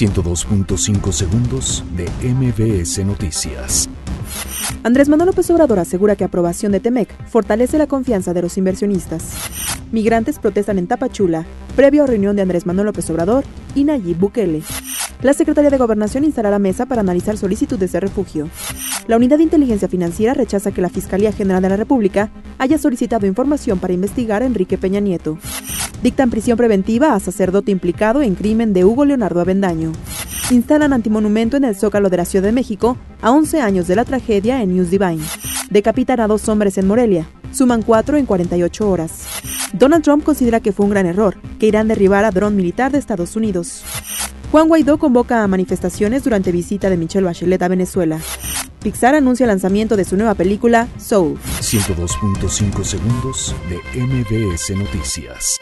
102.5 segundos de MBS Noticias. Andrés Manuel López Obrador asegura que aprobación de Temec fortalece la confianza de los inversionistas. Migrantes protestan en Tapachula, previo a reunión de Andrés Manuel López Obrador y Nayib Bukele. La Secretaría de Gobernación instalará mesa para analizar solicitudes de refugio. La Unidad de Inteligencia Financiera rechaza que la Fiscalía General de la República haya solicitado información para investigar a Enrique Peña Nieto. Dictan prisión preventiva a sacerdote implicado en crimen de Hugo Leonardo Avendaño. Instalan antimonumento en el Zócalo de la Ciudad de México a 11 años de la tragedia en News Divine. Decapitan a dos hombres en Morelia. Suman cuatro en 48 horas. Donald Trump considera que fue un gran error que Irán a dron militar de Estados Unidos. Juan Guaidó convoca a manifestaciones durante visita de Michelle Bachelet a Venezuela. Pixar anuncia el lanzamiento de su nueva película, Soul. 102.5 segundos de MBS Noticias.